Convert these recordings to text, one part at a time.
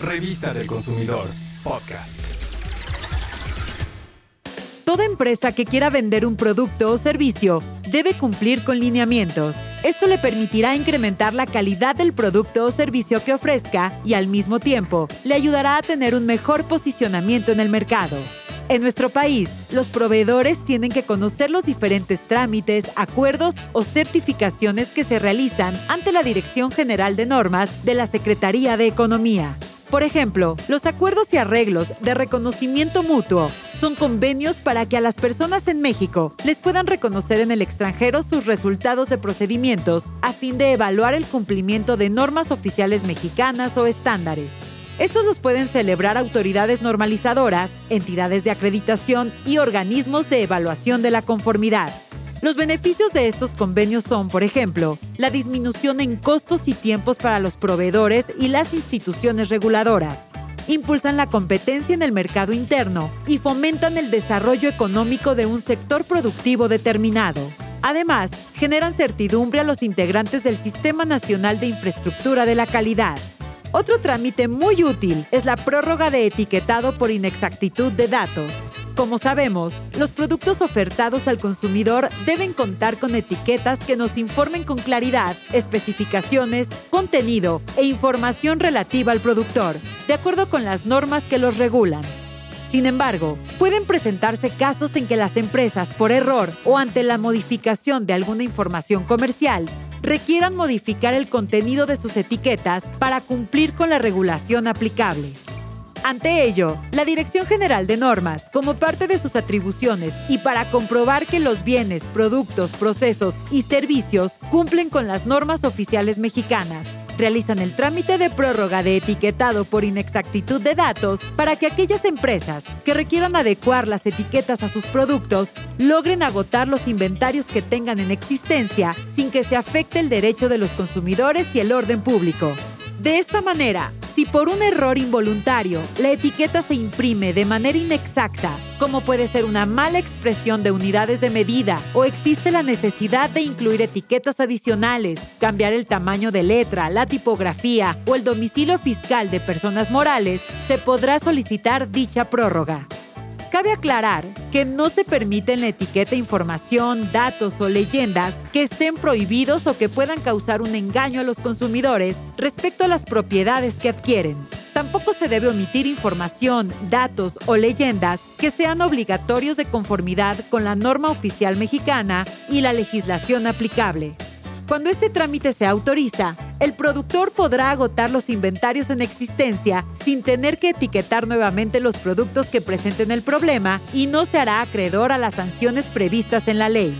Revista del Consumidor, podcast. Toda empresa que quiera vender un producto o servicio debe cumplir con lineamientos. Esto le permitirá incrementar la calidad del producto o servicio que ofrezca y al mismo tiempo le ayudará a tener un mejor posicionamiento en el mercado. En nuestro país, los proveedores tienen que conocer los diferentes trámites, acuerdos o certificaciones que se realizan ante la Dirección General de Normas de la Secretaría de Economía. Por ejemplo, los acuerdos y arreglos de reconocimiento mutuo son convenios para que a las personas en México les puedan reconocer en el extranjero sus resultados de procedimientos a fin de evaluar el cumplimiento de normas oficiales mexicanas o estándares. Estos los pueden celebrar autoridades normalizadoras, entidades de acreditación y organismos de evaluación de la conformidad. Los beneficios de estos convenios son, por ejemplo, la disminución en costos y tiempos para los proveedores y las instituciones reguladoras. Impulsan la competencia en el mercado interno y fomentan el desarrollo económico de un sector productivo determinado. Además, generan certidumbre a los integrantes del Sistema Nacional de Infraestructura de la Calidad. Otro trámite muy útil es la prórroga de etiquetado por inexactitud de datos. Como sabemos, los productos ofertados al consumidor deben contar con etiquetas que nos informen con claridad especificaciones, contenido e información relativa al productor, de acuerdo con las normas que los regulan. Sin embargo, pueden presentarse casos en que las empresas, por error o ante la modificación de alguna información comercial, requieran modificar el contenido de sus etiquetas para cumplir con la regulación aplicable. Ante ello, la Dirección General de Normas, como parte de sus atribuciones y para comprobar que los bienes, productos, procesos y servicios cumplen con las normas oficiales mexicanas, realizan el trámite de prórroga de etiquetado por inexactitud de datos para que aquellas empresas que requieran adecuar las etiquetas a sus productos logren agotar los inventarios que tengan en existencia sin que se afecte el derecho de los consumidores y el orden público. De esta manera, si por un error involuntario la etiqueta se imprime de manera inexacta, como puede ser una mala expresión de unidades de medida o existe la necesidad de incluir etiquetas adicionales, cambiar el tamaño de letra, la tipografía o el domicilio fiscal de personas morales, se podrá solicitar dicha prórroga. Cabe aclarar que no se permite en la etiqueta información, datos o leyendas que estén prohibidos o que puedan causar un engaño a los consumidores respecto a las propiedades que adquieren. Tampoco se debe omitir información, datos o leyendas que sean obligatorios de conformidad con la norma oficial mexicana y la legislación aplicable. Cuando este trámite se autoriza, el productor podrá agotar los inventarios en existencia sin tener que etiquetar nuevamente los productos que presenten el problema y no se hará acreedor a las sanciones previstas en la ley.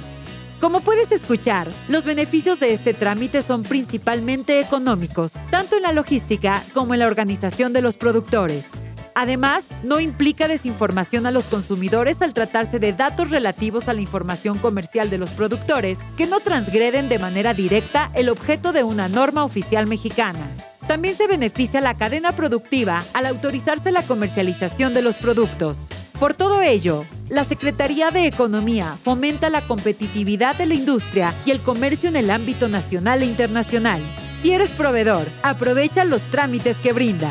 Como puedes escuchar, los beneficios de este trámite son principalmente económicos, tanto en la logística como en la organización de los productores. Además, no implica desinformación a los consumidores al tratarse de datos relativos a la información comercial de los productores que no transgreden de manera directa el objeto de una norma oficial mexicana. También se beneficia la cadena productiva al autorizarse la comercialización de los productos. Por todo ello, la Secretaría de Economía fomenta la competitividad de la industria y el comercio en el ámbito nacional e internacional. Si eres proveedor, aprovecha los trámites que brinda.